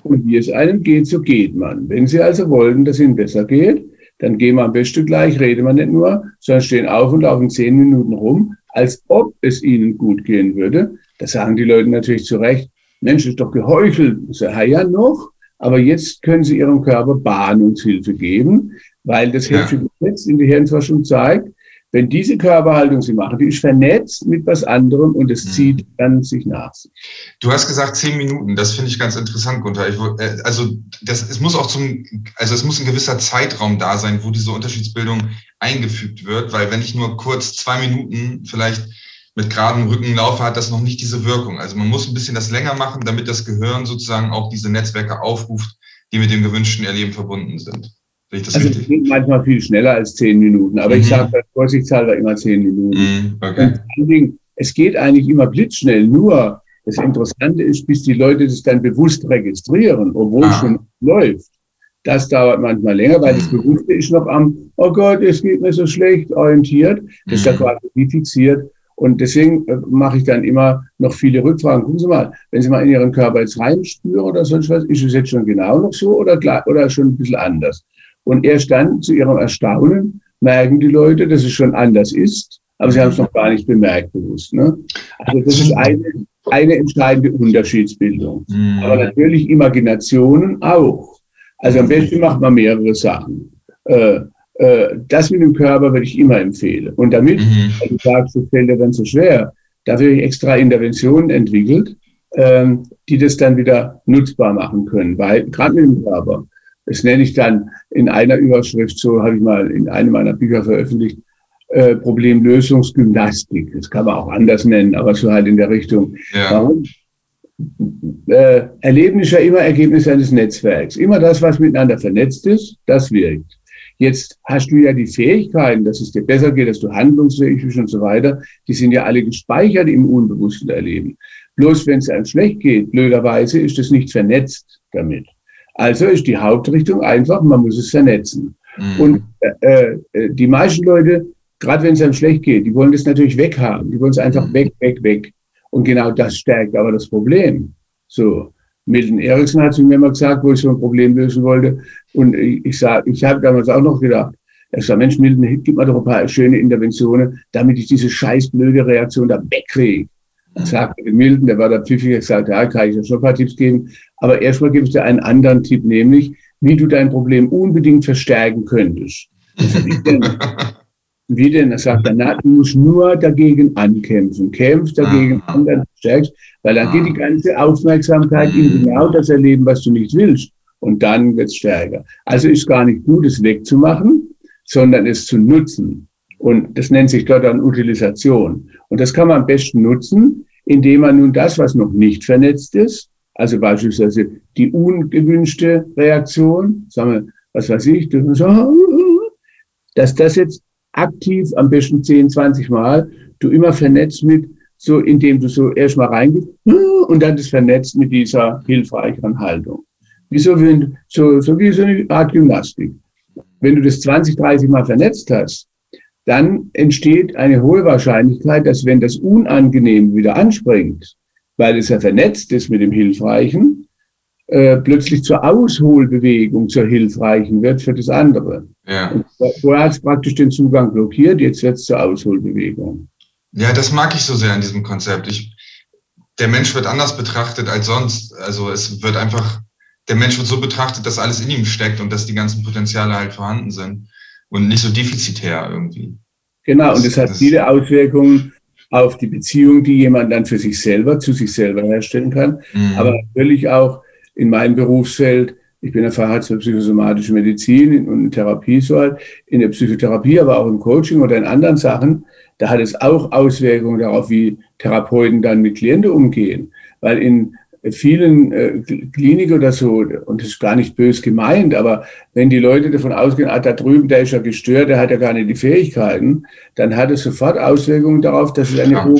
Und wie es einem geht, so geht man. Wenn Sie also wollen, dass Ihnen besser geht, dann gehen wir am besten gleich, reden wir nicht nur, sondern stehen auf und laufen zehn Minuten rum, als ob es ihnen gut gehen würde. Da sagen die Leute natürlich zu Recht, Mensch, ist doch geheuchelt. Ich sage, ja noch, aber jetzt können sie ihrem Körper Bahnungshilfe geben, weil das ja. Gesetz in der Hirnforschung zeigt, wenn diese Körperhaltung sie machen, die ist vernetzt mit was anderem und es mhm. zieht dann sich nach Du hast gesagt zehn Minuten, das finde ich ganz interessant, Gunther. Ich, äh, also das, es muss auch zum, also es muss ein gewisser Zeitraum da sein, wo diese Unterschiedsbildung eingefügt wird, weil wenn ich nur kurz zwei Minuten vielleicht mit geradem Rücken laufe, hat das noch nicht diese Wirkung. Also man muss ein bisschen das länger machen, damit das Gehirn sozusagen auch diese Netzwerke aufruft, die mit dem gewünschten Erleben verbunden sind das also richtig? Es manchmal viel schneller als zehn Minuten, aber mhm. ich sage vorsichtshalber immer zehn Minuten. Mhm. Okay. Dingen, es geht eigentlich immer blitzschnell, nur das Interessante ist, bis die Leute das dann bewusst registrieren, obwohl es schon läuft. Das dauert manchmal länger, weil das mhm. Bewusste ist noch am, oh Gott, es geht mir so schlecht, orientiert. Das ist ja mhm. quasi wie fixiert. Und deswegen äh, mache ich dann immer noch viele Rückfragen. Gucken Sie mal, wenn Sie mal in Ihren Körper jetzt reinspüren oder sonst was, ist es jetzt schon genau noch so oder, oder schon ein bisschen anders? Und erst dann, zu ihrem Erstaunen, merken die Leute, dass es schon anders ist, aber sie haben es noch gar nicht bemerkt bewusst. Ne? Also das ist eine, eine entscheidende Unterschiedsbildung. Mhm. Aber natürlich Imaginationen auch. Also am besten macht man mehrere Sachen. Äh, äh, das mit dem Körper würde ich immer empfehlen. Und damit, mhm. du sagst, das fällt ja dann so schwer, dafür habe ich extra Interventionen entwickelt, ähm, die das dann wieder nutzbar machen können. Weil gerade mit dem Körper, das nenne ich dann in einer Überschrift, so habe ich mal in einem meiner Bücher veröffentlicht, äh, Problemlösungsgymnastik. Das kann man auch anders nennen, aber so halt in der Richtung. Ja. Warum? Äh, Erleben ist ja immer Ergebnis eines Netzwerks. Immer das, was miteinander vernetzt ist, das wirkt. Jetzt hast du ja die Fähigkeiten, dass es dir besser geht, dass du handlungsfähig bist und so weiter. Die sind ja alle gespeichert im unbewussten Erleben. Bloß wenn es einem schlecht geht, blöderweise ist es nicht vernetzt damit. Also ist die Hauptrichtung einfach, man muss es vernetzen. Mhm. Und äh, äh, die meisten Leute, gerade wenn es einem schlecht geht, die wollen das natürlich weghaben. Die wollen es einfach mhm. weg, weg, weg. Und genau das stärkt aber das Problem. So. Milton Erickson hat zu mir immer gesagt, wo ich so ein Problem lösen wollte. Und ich, sag, ich habe damals auch noch gedacht, er sagt, Mensch, Milton, gib mir doch ein paar schöne Interventionen, damit ich diese scheiß blöde Reaktion da wegkriege sagte Milton, der war da pfiffiger, gesagt, ja, kann ich dir schon ein paar Tipps geben. Aber erstmal gebe ich dir einen anderen Tipp, nämlich, wie du dein Problem unbedingt verstärken könntest. Denn? Wie denn? Er sagt, na, du musst nur dagegen ankämpfen. Kämpf dagegen ah. an, dann stärkst, weil dann geht die ah. ganze Aufmerksamkeit in mhm. genau das Erleben, was du nicht willst. Und dann wird es stärker. Also ist gar nicht gut, es wegzumachen, sondern es zu nutzen. Und das nennt sich dort dann Utilisation. Und das kann man am besten nutzen, indem man nun das, was noch nicht vernetzt ist, also beispielsweise die ungewünschte Reaktion, sagen wir, was weiß ich, dass das jetzt aktiv am besten 10, 20 Mal du immer vernetzt mit, so indem du so erstmal reingehst und dann das vernetzt mit dieser hilfreicheren Haltung. Wie so, so, so wie so eine Art Gymnastik. Wenn du das 20, 30 Mal vernetzt hast, dann entsteht eine hohe Wahrscheinlichkeit, dass wenn das Unangenehm wieder anspringt, weil es ja vernetzt ist mit dem Hilfreichen, äh, plötzlich zur Ausholbewegung zur Hilfreichen wird für das andere. Ja. Und vorher hat es praktisch den Zugang blockiert, jetzt wird es zur Ausholbewegung. Ja, das mag ich so sehr an diesem Konzept. Ich, der Mensch wird anders betrachtet als sonst. Also es wird einfach, der Mensch wird so betrachtet, dass alles in ihm steckt und dass die ganzen Potenziale halt vorhanden sind und nicht so defizitär irgendwie. Genau, und es hat viele Auswirkungen auf die Beziehung, die jemand dann für sich selber, zu sich selber herstellen kann, mhm. aber natürlich auch in meinem Berufsfeld. Ich bin Facharzt für psychosomatische Medizin und Therapie so halt, in der Psychotherapie, aber auch im Coaching oder in anderen Sachen. Da hat es auch Auswirkungen darauf, wie Therapeuten dann mit Klienten umgehen. Weil in vielen äh, Kliniken oder so, und das ist gar nicht bös gemeint, aber wenn die Leute davon ausgehen, ah, da drüben, der ist ja gestört, der hat ja gar nicht die Fähigkeiten, dann hat es sofort Auswirkungen darauf, dass es eine,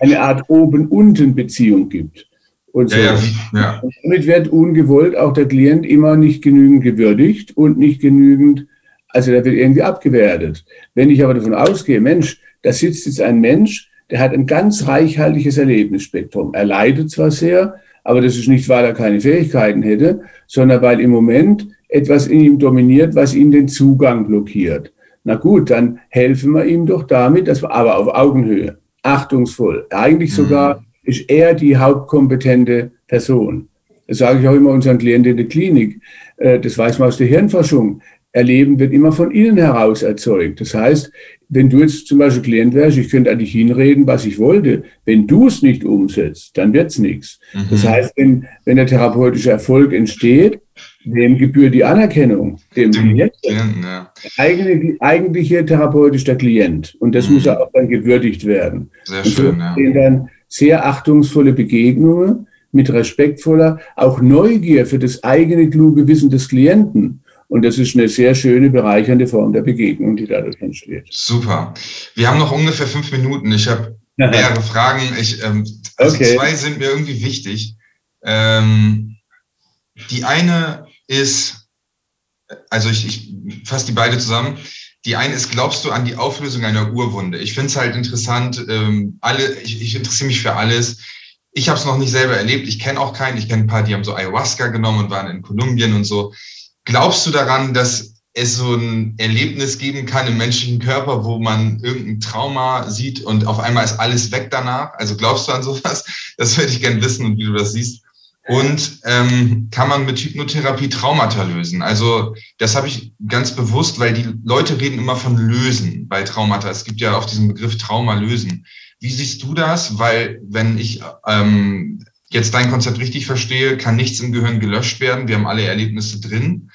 eine Art Oben-Unten-Beziehung gibt. Und, so. Ja, ja. und damit wird ungewollt auch der Klient immer nicht genügend gewürdigt und nicht genügend, also der wird irgendwie abgewertet. Wenn ich aber davon ausgehe, Mensch, da sitzt jetzt ein Mensch, der hat ein ganz reichhaltiges Erlebnisspektrum. Er leidet zwar sehr, aber das ist nicht, weil er keine Fähigkeiten hätte, sondern weil im Moment etwas in ihm dominiert, was ihm den Zugang blockiert. Na gut, dann helfen wir ihm doch damit, dass wir aber auf Augenhöhe. achtungsvoll. Eigentlich sogar mhm. Ist er die hauptkompetente Person. Das sage ich auch immer unseren Klienten in der Klinik. Äh, das weiß man aus der Hirnforschung. Erleben wird immer von innen heraus erzeugt. Das heißt, wenn du jetzt zum Beispiel Klient wärst, ich könnte an dich hinreden, was ich wollte. Wenn du es nicht umsetzt, dann wird es nichts. Mhm. Das heißt, wenn, wenn der therapeutische Erfolg entsteht, wem gebührt die Anerkennung? Dem, Dem Klienten. Ja. Eigene, die eigentliche therapeutisch der Klient. Und das mhm. muss ja auch dann gewürdigt werden. Sehr schön, ja. dann sehr achtungsvolle Begegnungen mit respektvoller, auch Neugier für das eigene kluge Wissen des Klienten. Und das ist eine sehr schöne, bereichernde Form der Begegnung, die dadurch entsteht. Super. Wir haben noch ungefähr fünf Minuten. Ich habe mehrere Fragen. Ich, ähm, also okay. Zwei sind mir irgendwie wichtig. Ähm, die eine ist, also ich, ich fasse die beide zusammen. Die eine ist, glaubst du an die Auflösung einer Urwunde? Ich finde es halt interessant, ähm, alle, ich, ich interessiere mich für alles. Ich habe es noch nicht selber erlebt. Ich kenne auch keinen. Ich kenne ein paar, die haben so Ayahuasca genommen und waren in Kolumbien und so. Glaubst du daran, dass es so ein Erlebnis geben kann im menschlichen Körper, wo man irgendein Trauma sieht und auf einmal ist alles weg danach? Also glaubst du an sowas? Das würde ich gerne wissen und wie du das siehst. Und ähm, kann man mit Hypnotherapie Traumata lösen? Also das habe ich ganz bewusst, weil die Leute reden immer von lösen bei Traumata. Es gibt ja auch diesen Begriff Trauma lösen. Wie siehst du das? Weil wenn ich ähm, jetzt dein Konzept richtig verstehe, kann nichts im Gehirn gelöscht werden. Wir haben alle Erlebnisse drin.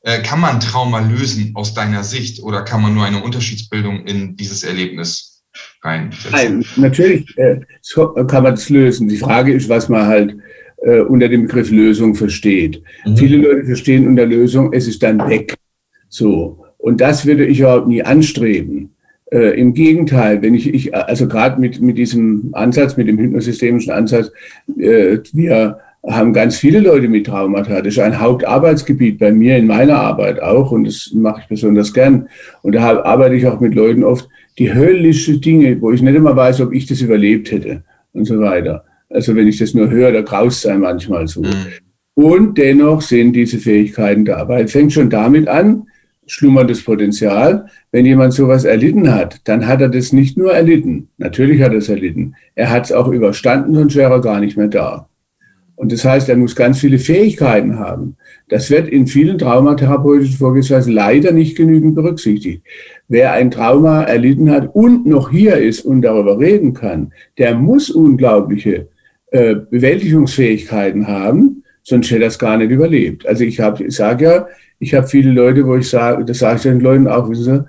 Äh, kann man Trauma lösen aus deiner Sicht oder kann man nur eine Unterschiedsbildung in dieses Erlebnis? Nein, natürlich äh, kann man das lösen. Die Frage ist, was man halt äh, unter dem Begriff Lösung versteht. Mhm. Viele Leute verstehen unter Lösung, es ist dann weg. So. Und das würde ich überhaupt nie anstreben. Äh, Im Gegenteil, wenn ich, ich also gerade mit, mit diesem Ansatz, mit dem hypnosystemischen Ansatz, äh, wir haben ganz viele Leute mit Traumata. Das ist ein Hauptarbeitsgebiet bei mir in meiner Arbeit auch und das mache ich besonders gern. Und da arbeite ich auch mit Leuten oft, die höllische Dinge, wo ich nicht immer weiß, ob ich das überlebt hätte und so weiter. Also wenn ich das nur höre, da graust sein manchmal so. Mhm. Und dennoch sind diese Fähigkeiten da. Aber es fängt schon damit an, schlummerndes Potenzial. Wenn jemand sowas erlitten hat, dann hat er das nicht nur erlitten. Natürlich hat er es erlitten. Er hat es auch überstanden, sonst wäre er gar nicht mehr da. Und das heißt, er muss ganz viele Fähigkeiten haben. Das wird in vielen traumatherapeutischen Vorgehensweisen leider nicht genügend berücksichtigt. Wer ein Trauma erlitten hat und noch hier ist und darüber reden kann, der muss unglaubliche äh, Bewältigungsfähigkeiten haben, sonst hätte es gar nicht überlebt. Also ich, hab, ich sage ja, ich habe viele Leute, wo ich sage, das sage ich den Leuten auch, wissen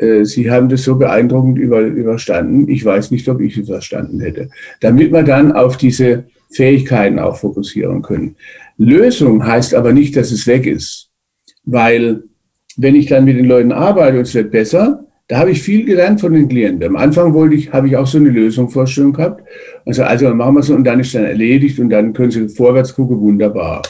Sie, äh, Sie haben das so beeindruckend über, überstanden. Ich weiß nicht, ob ich es überstanden hätte. Damit wir dann auf diese Fähigkeiten auch fokussieren können. Lösung heißt aber nicht, dass es weg ist, weil wenn ich dann mit den Leuten arbeite und es wird besser, da habe ich viel gelernt von den Klienten. Am Anfang wollte ich, habe ich auch so eine Lösungsvorstellung gehabt. Also, also machen wir es und dann ist dann erledigt und dann können Sie vorwärts gucken, wunderbar.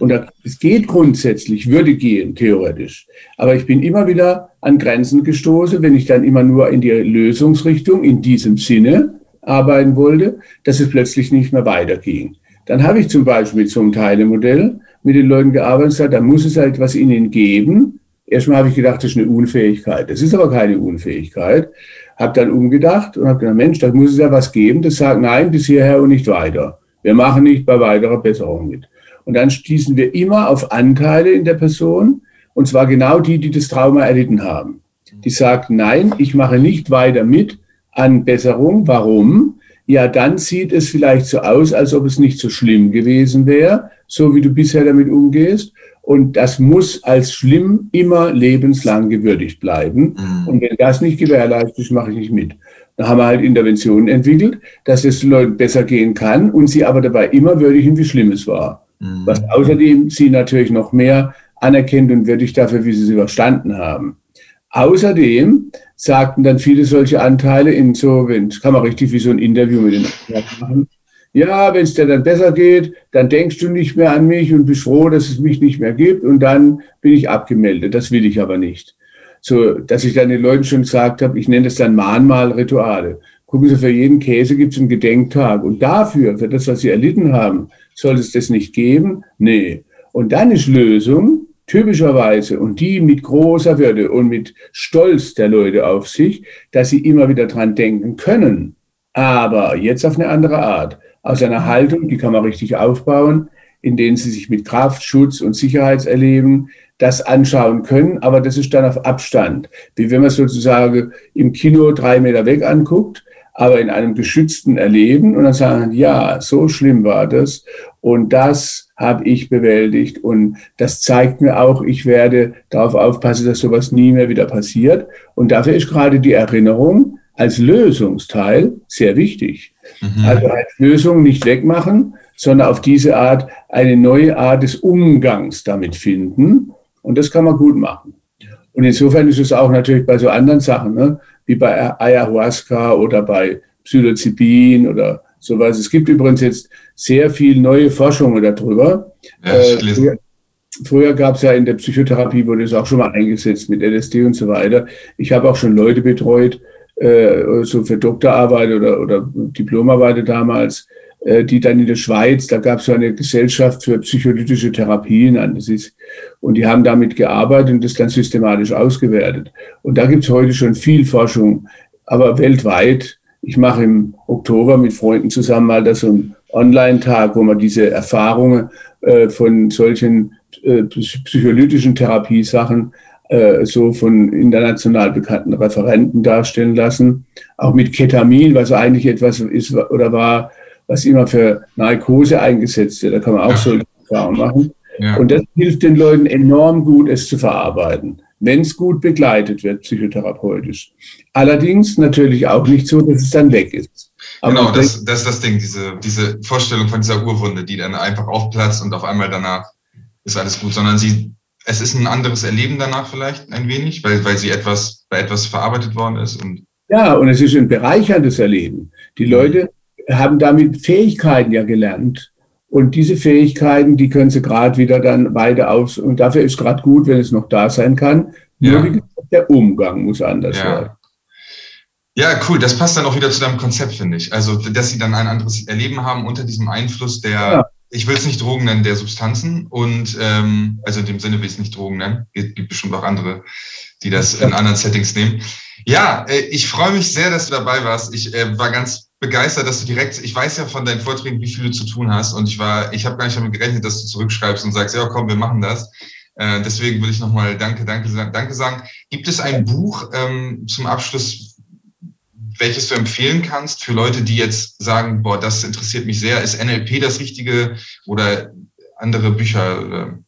Und es geht grundsätzlich, würde gehen, theoretisch. Aber ich bin immer wieder an Grenzen gestoßen, wenn ich dann immer nur in die Lösungsrichtung, in diesem Sinne arbeiten wollte, dass es plötzlich nicht mehr weiterging. Dann habe ich zum Beispiel mit so einem Teilemodell mit den Leuten gearbeitet, da muss es halt was ihnen geben. Erstmal habe ich gedacht, das ist eine Unfähigkeit. Das ist aber keine Unfähigkeit. Habe dann umgedacht und habe gedacht, Mensch, da muss es ja was geben, das sagt, nein, bis hierher und nicht weiter. Wir machen nicht bei weiterer Besserung mit. Und dann stießen wir immer auf Anteile in der Person, und zwar genau die, die das Trauma erlitten haben. Die sagt, nein, ich mache nicht weiter mit an Besserung. Warum? Ja, dann sieht es vielleicht so aus, als ob es nicht so schlimm gewesen wäre, so wie du bisher damit umgehst. Und das muss als schlimm immer lebenslang gewürdigt bleiben. Mhm. Und wenn das nicht gewährleistet ist, mache ich nicht mit. Da haben wir halt Interventionen entwickelt, dass es den Leuten besser gehen kann und sie aber dabei immer würdigen, wie schlimm es war. Mhm. Was außerdem sie natürlich noch mehr anerkennt und würdigt dafür, wie sie es überstanden haben. Außerdem sagten dann viele solche Anteile in so, wenn, das kann man richtig wie so ein Interview mit den machen. Ja, wenn es dir dann besser geht, dann denkst du nicht mehr an mich und bist froh, dass es mich nicht mehr gibt und dann bin ich abgemeldet. Das will ich aber nicht. So, dass ich dann den Leuten schon gesagt habe, ich nenne das dann Mahnmalrituale. Gucken Sie, für jeden Käse gibt es einen Gedenktag. Und dafür, für das, was Sie erlitten haben, soll es das nicht geben? Nee. Und dann ist Lösung, typischerweise, und die mit großer Würde und mit Stolz der Leute auf sich, dass sie immer wieder dran denken können, aber jetzt auf eine andere Art. Aus einer Haltung, die kann man richtig aufbauen, in denen sie sich mit Kraft, Schutz und Sicherheitserleben das anschauen können, aber das ist dann auf Abstand. Wie wenn man sozusagen im Kino drei Meter weg anguckt, aber in einem geschützten Erleben und dann sagen, ja, so schlimm war das und das habe ich bewältigt und das zeigt mir auch, ich werde darauf aufpassen, dass sowas nie mehr wieder passiert und dafür ist gerade die Erinnerung als Lösungsteil sehr wichtig. Mhm. Also als Lösung nicht wegmachen, sondern auf diese Art eine neue Art des Umgangs damit finden und das kann man gut machen. Und insofern ist es auch natürlich bei so anderen Sachen, ne, wie bei Ayahuasca oder bei Psilocybin oder sowas. Es gibt übrigens jetzt sehr viel neue Forschungen darüber. Ja, äh, früher, früher gab es ja in der Psychotherapie, wurde es auch schon mal eingesetzt mit LSD und so weiter. Ich habe auch schon Leute betreut, äh, so für Doktorarbeit oder, oder Diplomarbeit damals, äh, die dann in der Schweiz, da gab es so eine Gesellschaft für psycholytische Therapien an. Das ist, und die haben damit gearbeitet und das dann systematisch ausgewertet. Und da gibt es heute schon viel Forschung, aber weltweit. Ich mache im Oktober mit Freunden zusammen mal das so ein Online-Tag, wo man diese Erfahrungen äh, von solchen äh, psycholytischen Therapiesachen äh, so von international bekannten Referenten darstellen lassen. Auch mit Ketamin, was eigentlich etwas ist oder war, was immer für Narkose eingesetzt wird. Da kann man auch ja. solche Erfahrungen machen. Ja. Und das hilft den Leuten enorm gut, es zu verarbeiten, wenn es gut begleitet wird, psychotherapeutisch. Allerdings natürlich auch nicht so, dass es dann weg ist. Aber genau, das, das ist das Ding, diese, diese Vorstellung von dieser Urwunde, die dann einfach aufplatzt und auf einmal danach ist alles gut, sondern sie, es ist ein anderes Erleben danach vielleicht ein wenig, weil, weil sie etwas, bei etwas verarbeitet worden ist. Und ja, und es ist ein bereicherndes Erleben. Die Leute haben damit Fähigkeiten ja gelernt. Und diese Fähigkeiten, die können sie gerade wieder dann weiter aus. Und dafür ist gerade gut, wenn es noch da sein kann. Ja. Nur der Umgang muss anders ja. werden. Ja, cool. Das passt dann auch wieder zu deinem Konzept, finde ich. Also, dass sie dann ein anderes Erleben haben unter diesem Einfluss der, ja. Ich will es nicht Drogen nennen, der Substanzen. Und ähm, also in dem Sinne will ich es nicht Drogen nennen. Es gibt bestimmt auch andere, die das in anderen Settings nehmen. Ja, äh, ich freue mich sehr, dass du dabei warst. Ich äh, war ganz begeistert, dass du direkt, ich weiß ja von deinen Vorträgen, wie viel du zu tun hast und ich war, ich habe gar nicht damit gerechnet, dass du zurückschreibst und sagst, ja komm, wir machen das. Äh, deswegen würde ich nochmal Danke, Danke, Danke sagen. Gibt es ein Buch ähm, zum Abschluss, welches du empfehlen kannst für Leute, die jetzt sagen, boah, das interessiert mich sehr, ist NLP das Richtige oder andere Bücher?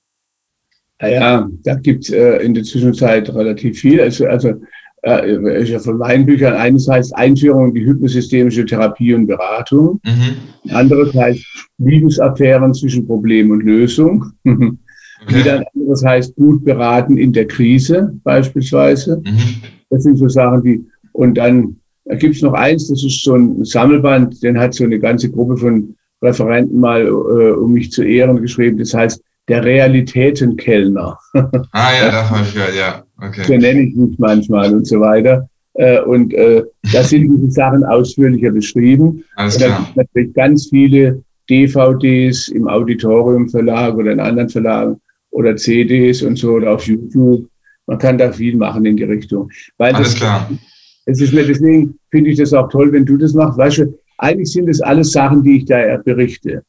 Naja, da gibt es äh, in der Zwischenzeit relativ viel. Also, also äh, von meinen Büchern. Eines heißt Einführung in die hypnosystemische Therapie und Beratung. Mhm. Anderes heißt Liebesaffären zwischen Problem und Lösung. Okay. Wieder ein anderes heißt gut beraten in der Krise beispielsweise. Mhm. Das sind so Sachen, die, und dann da gibt es noch eins, das ist so ein Sammelband, den hat so eine ganze Gruppe von Referenten mal, äh, um mich zu ehren, geschrieben. Das heißt, der Realitätenkellner. Ah ja, das habe ich gehört, ja. Okay. So nenne ich mich manchmal und so weiter. Äh, und äh, da sind diese Sachen ausführlicher beschrieben. Alles klar. Da gibt natürlich ganz viele DVDs im Auditorium-Verlag oder in anderen Verlagen oder CDs und so oder auf YouTube. Man kann da viel machen in die Richtung. Weil Alles das, klar. Es ist mir deswegen finde ich das auch toll, wenn du das machst. Weißt du, eigentlich sind das alles Sachen, die ich da berichte,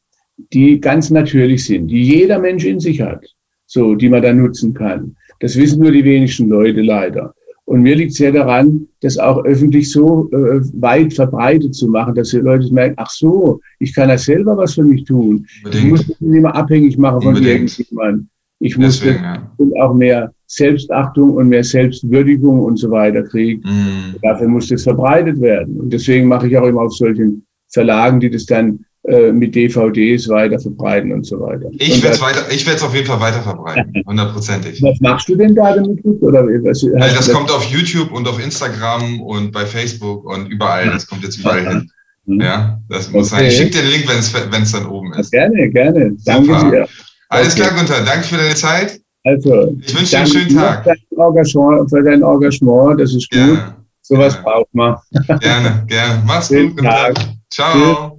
die ganz natürlich sind, die jeder Mensch in sich hat, so, die man da nutzen kann. Das wissen nur die wenigsten Leute leider. Und mir liegt sehr daran, das auch öffentlich so äh, weit verbreitet zu machen, dass die Leute merken, ach so, ich kann ja selber was für mich tun. Unbedingt. Ich muss mich nicht mehr abhängig machen von irgendjemandem. Ich muss Deswegen, ja. auch mehr Selbstachtung und mehr Selbstwürdigung und so weiter kriegen. Mm. Dafür muss das verbreitet werden. Und deswegen mache ich auch immer auf solchen Verlagen, die das dann äh, mit DVDs weiter verbreiten und so weiter. Ich werde es weiter, ich werde es auf jeden Fall weiter verbreiten, hundertprozentig. Was machst du denn da damit? Oder was, also das, das kommt auf YouTube und auf Instagram und bei Facebook und überall. Das kommt jetzt überall hin. Mhm. Ja, das muss okay. sein. Ich schicke dir den Link, wenn es dann oben ist. Gerne, gerne. Danke Super. dir. Alles okay. klar, Gunther. Danke für deine Zeit. Also, ich wünsche dir einen schönen Tag. Für dein Engagement, für dein Engagement das ist gut. Gerne. Sowas braucht man. Gerne, gerne. Mach's gut, Gunther. Ciao. Tschüss.